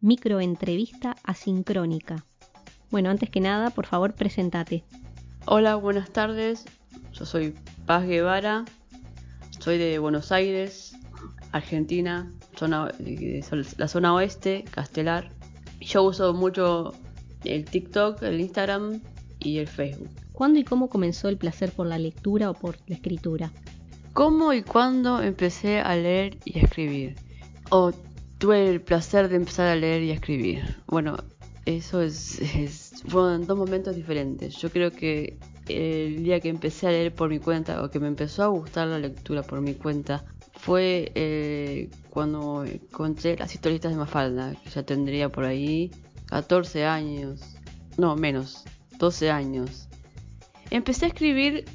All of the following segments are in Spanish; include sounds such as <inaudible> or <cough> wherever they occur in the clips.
microentrevista asincrónica. Bueno, antes que nada, por favor, presentate. Hola, buenas tardes. Yo soy Paz Guevara. Soy de Buenos Aires, Argentina, zona, la zona oeste, Castelar. Yo uso mucho el TikTok, el Instagram y el Facebook. ¿Cuándo y cómo comenzó el placer por la lectura o por la escritura? ¿Cómo y cuándo empecé a leer y a escribir? O tuve el placer de empezar a leer y a escribir. Bueno, eso es, fueron dos momentos diferentes. Yo creo que el día que empecé a leer por mi cuenta o que me empezó a gustar la lectura por mi cuenta fue eh, cuando encontré las historietas de Mafalda, que ya tendría por ahí 14 años, no menos, 12 años. Empecé a escribir,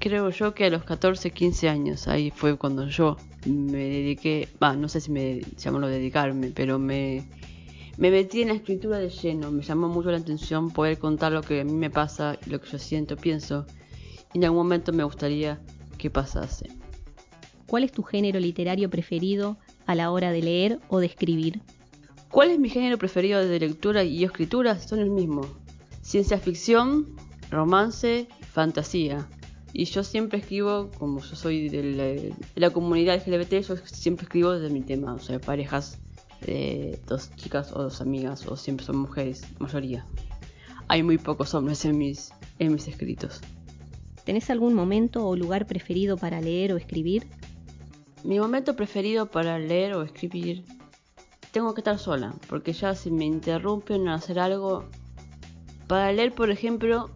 creo yo que a los 14, 15 años, ahí fue cuando yo me dediqué, va, no sé si me llamarlo dedicarme, pero me, me metí en la escritura de lleno, me llamó mucho la atención poder contar lo que a mí me pasa, lo que yo siento, pienso, y en algún momento me gustaría que pasase. ¿Cuál es tu género literario preferido a la hora de leer o de escribir? ¿Cuál es mi género preferido de lectura y escritura? Son el mismo. Ciencia ficción, romance, fantasía. Y yo siempre escribo, como yo soy de la, comunidad LGBT, yo siempre escribo desde mi tema, o sea, parejas de dos chicas o dos amigas, o siempre son mujeres, mayoría. Hay muy pocos hombres en mis, en mis escritos. ¿Tenés algún momento o lugar preferido para leer o escribir? Mi momento preferido para leer o escribir, tengo que estar sola, porque ya si me interrumpen a hacer algo, para leer, por ejemplo,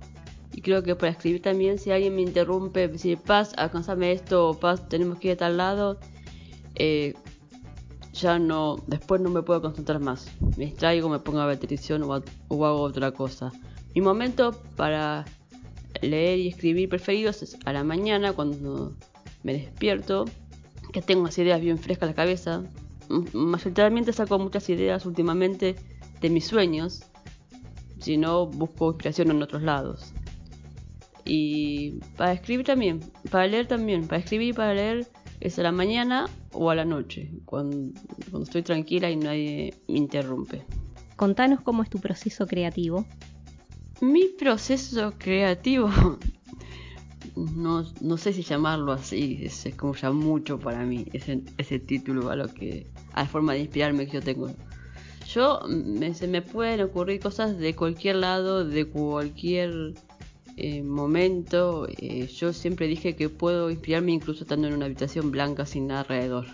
y creo que para escribir también, si alguien me interrumpe, si Paz, alcanzame esto, Paz, tenemos que ir a tal lado, eh, ya no, después no me puedo concentrar más. Me distraigo, me pongo a ver televisión o, hago otra cosa. Mi momento para leer y escribir preferidos es a la mañana, cuando me despierto, que tengo unas ideas bien frescas en la cabeza. Mayoritariamente saco muchas ideas últimamente de mis sueños, si no busco inspiración en otros lados. Y para escribir también, para leer también, para escribir y para leer es a la mañana o a la noche, cuando, cuando estoy tranquila y nadie me interrumpe. Contanos cómo es tu proceso creativo. Mi proceso creativo <laughs> no, no sé si llamarlo así, es, como ya mucho para mí, ese, ese título a lo que, a la forma de inspirarme que yo tengo. Yo, me, se me pueden ocurrir cosas de cualquier lado, de cualquier eh, momento. Eh, yo siempre dije que puedo inspirarme incluso estando en una habitación blanca sin nada alrededor.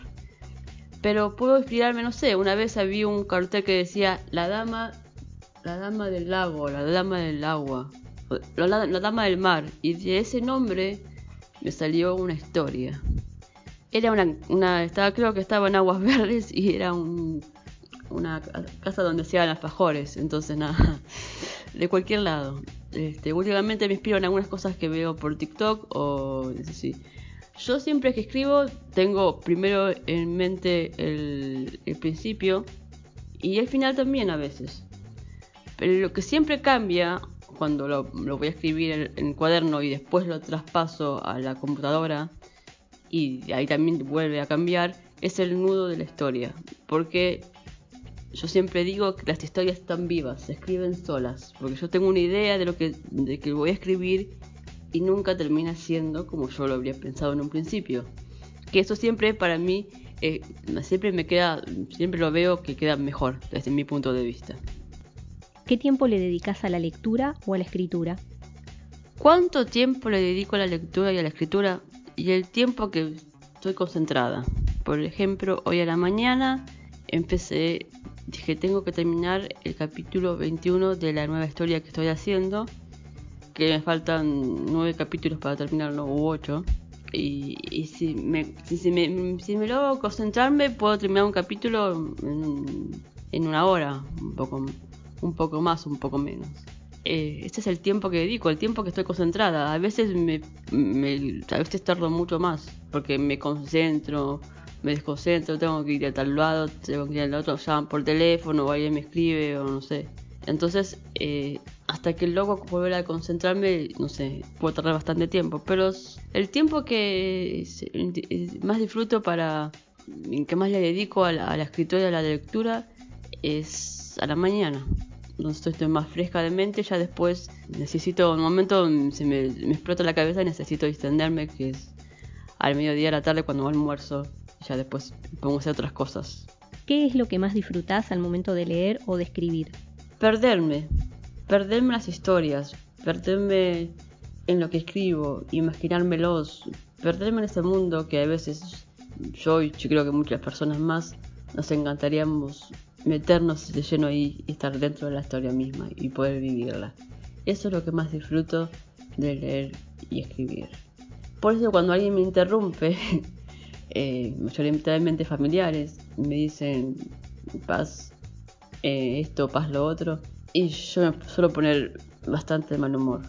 Pero puedo inspirarme, no sé, una vez había un cartel que decía la dama, la dama del lago, la dama del agua la, Dama del Mar, y de ese nombre me salió una historia. Era una, estaba, creo que estaba en Aguas <laughs> Verdes y era una casa donde hacían alfajores, entonces nada, <laughs> de cualquier lado. Este, últimamente me inspiro en algunas cosas que veo por TikTok o sí. Yo siempre que escribo tengo primero en mente el, el principio y el final también a veces. Pero lo que siempre cambia cuando lo, voy a escribir en, el cuaderno y después lo traspaso a la computadora y ahí también vuelve a cambiar, es el nudo de la historia. Porque yo siempre digo que las historias están vivas, se escriben solas. Porque yo tengo una idea de lo que, de que voy a escribir y nunca termina siendo como yo lo habría pensado en un principio. Que eso siempre para mí, eh, siempre me queda, siempre lo veo que queda mejor desde mi punto de vista. ¿Qué tiempo le dedicas a la lectura o a la escritura? ¿Cuánto tiempo le dedico a la lectura y a la escritura? Y el tiempo que estoy concentrada. Por ejemplo, hoy a la mañana empecé, dije, tengo que terminar el capítulo 21 de la nueva historia que estoy haciendo, que me faltan nueve capítulos para terminarlo, u ocho. Y, si, me, si, me, si me logro concentrarme, puedo terminar un capítulo en, en una hora, un poco un poco más, un poco menos. Eh, este es el tiempo que dedico, el tiempo que estoy concentrada. A veces me, a veces tardo mucho más porque me concentro, me desconcentro, tengo que ir a tal lado, tengo que ir al otro, llaman por teléfono o alguien me escribe o no sé. Entonces, eh, hasta que luego volver a concentrarme, no sé, puedo tardar bastante tiempo. Pero el tiempo que más disfruto para, que más le dedico a la, a la escritura y a la lectura es a la mañana. Entonces estoy más fresca de mente, ya después necesito, un momento se me, me explota la cabeza y necesito distenderme, que es al mediodía a la tarde cuando almuerzo, ya después a hacer otras cosas. ¿Qué es lo que más disfrutás al momento de leer o de escribir? Perderme, perderme las historias, perderme en lo que escribo, imaginármelos, perderme en ese mundo que a veces yo y yo creo que muchas personas más nos encantaríamos meternos de lleno ahí y estar dentro de la historia misma y poder vivirla. Eso es lo que más disfruto de leer y escribir. Por eso cuando alguien me interrumpe, <laughs> eh, mayoritariamente familiares, me dicen paz eh, esto, paz lo otro, y yo me suelo poner bastante de mal humor.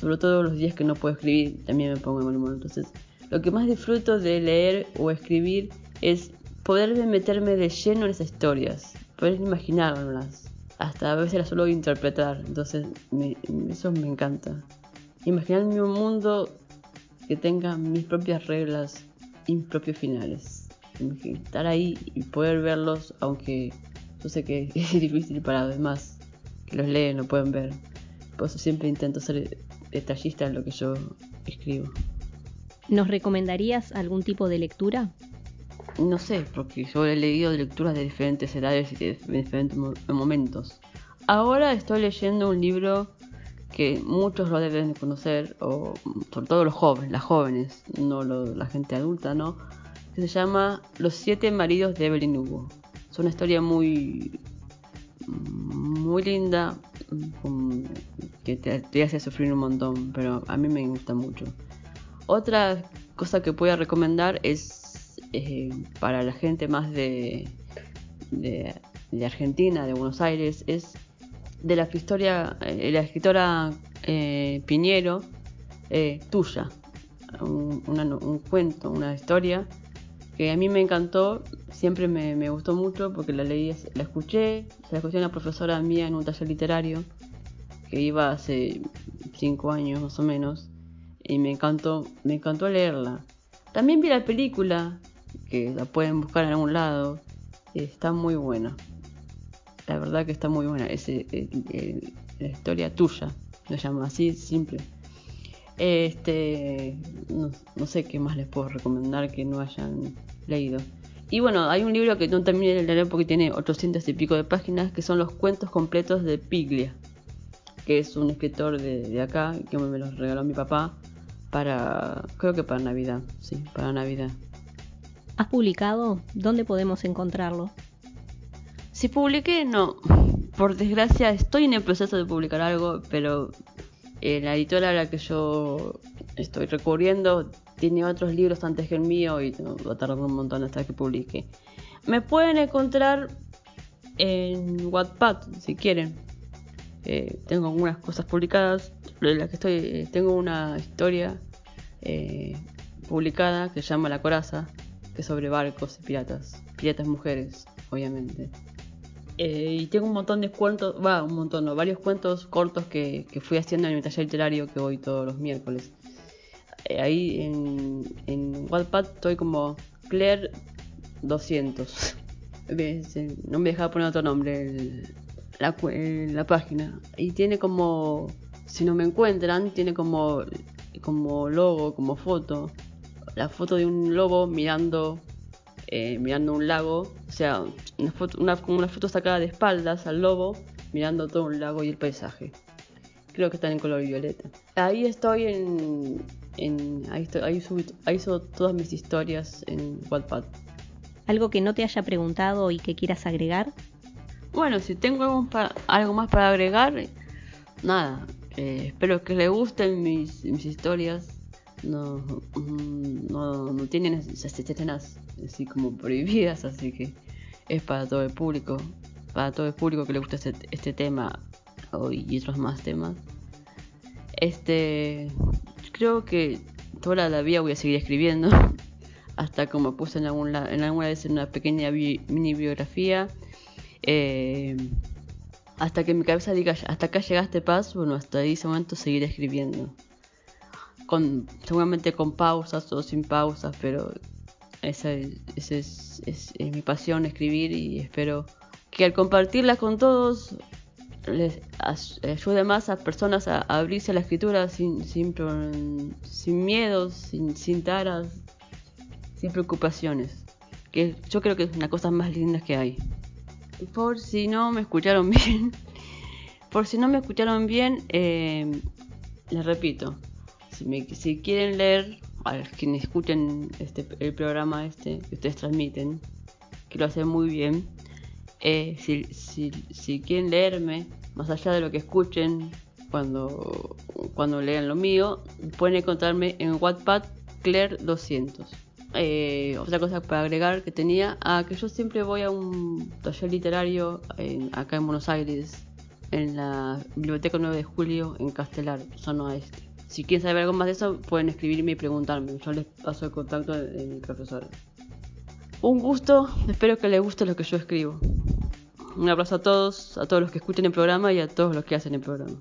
Sobre todo los días que no puedo escribir, también me pongo de mal humor. Entonces, lo que más disfruto de leer o escribir es poderme meterme de lleno en esas historias, poder imaginarlas, hasta a veces las suelo interpretar. Entonces, eso me encanta. Imaginarme un mundo que tenga mis propias reglas y mis propios finales. Estar ahí y poder verlos, aunque yo sé que <laughs> es difícil para los demás que los leen, lo pueden ver. Por eso siempre intento ser detallista en lo que yo escribo. ¿Nos recomendarías algún tipo de lectura? No sé, porque yo he leído lecturas de diferentes edades y de diferentes momentos. Ahora estoy leyendo un libro que muchos lo deben conocer, o sobre todo los jóvenes, las jóvenes, no la gente adulta, ¿no? Que se llama Los siete maridos de Evelyn Hugo. Es una historia muy muy linda que te, hace sufrir un montón, pero a mí me gusta mucho. Otra cosa que puedo recomendar es eh, para la gente más de, de Argentina, de Buenos Aires, es de la, historia, eh, la escritora eh, Piñero, eh, Tuya, un, cuento, una historia que a mí me encantó, siempre me, gustó mucho porque la leí, la escuché, se la escuché a una profesora mía en un taller literario que iba hace cinco años más o menos y me encantó, me encantó leerla. También vi la película, que la pueden buscar en algún lado, está muy buena. La verdad que está muy buena. Es la historia tuya. Lo llamo así, simple. Este. No, sé qué más les puedo recomendar que no hayan leído. Y bueno, hay un libro que no terminé de leer porque tiene 800 y pico de páginas, que son los cuentos completos de Piglia, que es un escritor de, de acá, que me los regaló mi papá para, creo que para Navidad, sí, para Navidad. ¿Has publicado? ¿Dónde podemos encontrarlo? Si publiqué, no. Por desgracia, estoy en el proceso de publicar algo, pero eh, la editora a la que yo estoy recurriendo tiene otros libros antes que el mío y va a tardar un montón hasta que publique. Me pueden encontrar en Wattpad si quieren. Eh, tengo algunas cosas publicadas. La que estoy, eh, tengo una historia publicada que se llama La Coraza, que es sobre barcos y piratas. Piratas mujeres, obviamente. Eh, y tengo un montón de cuentos, va, un montón, no, varios cuentos cortos que, fui haciendo en mi taller literario que voy todos los miércoles. Eh, ahí en, en Wattpad estoy como Claire 200. <laughs> no me dejaba poner otro nombre la, la página. Y tiene como, si no me encuentran, tiene como, como logo, como foto. La foto de un lobo mirando eh, mirando un lago, o sea, una foto, una, como una foto sacada de espaldas al lobo, mirando todo un lago y el paisaje. Creo que están en color violeta. Ahí estoy en. en ahí, estoy, ahí, ahí subo todas mis historias en Wattpad. ¿Algo que no te haya preguntado y que quieras agregar? Bueno, si tengo algo, algo más para agregar, nada. Eh, espero que les gusten mis, mis historias no, mm, no, no tienen esas escenas así como prohibidas, así que es para todo el público, para todo el público que le gusta este, este tema y otros más temas. Este, creo que toda la vida voy a seguir escribiendo, <laughs> hasta como puse en, algún, en alguna vez en una pequeña mini biografía. Eh, hasta que mi cabeza diga, hasta acá llegaste paz, bueno, hasta ese momento seguiré escribiendo con, seguramente con pausas o sin pausas, pero esa, es, es, mi pasión escribir y espero que al compartirlas con todos les ayude más a personas a, abrirse a la escritura sin, sin, sin miedos, sin, sin taras, sin preocupaciones. Que yo creo que es una cosa más linda que hay. Por si no me escucharon <laughs> bien, por si no me escucharon bien, eh, les repito, si, quieren leer, a quienes escuchen este, el programa este que ustedes transmiten, que lo hacen muy bien, eh, si, quieren leerme, más allá de lo que escuchen cuando, cuando lean lo mío, pueden encontrarme en Wattpad Claire 200. Eh, otra cosa para agregar que tenía, a que yo siempre voy a un taller literario acá en Buenos Aires, en la Biblioteca 9 de Julio, en Castelar, zona este. Si quieren saber algo más de eso, pueden escribirme y preguntarme. Yo les paso el contacto de mi profesor. Un gusto, espero que les guste lo que yo escribo. Un abrazo a todos, a todos los que escuchen el programa y a todos los que hacen el programa.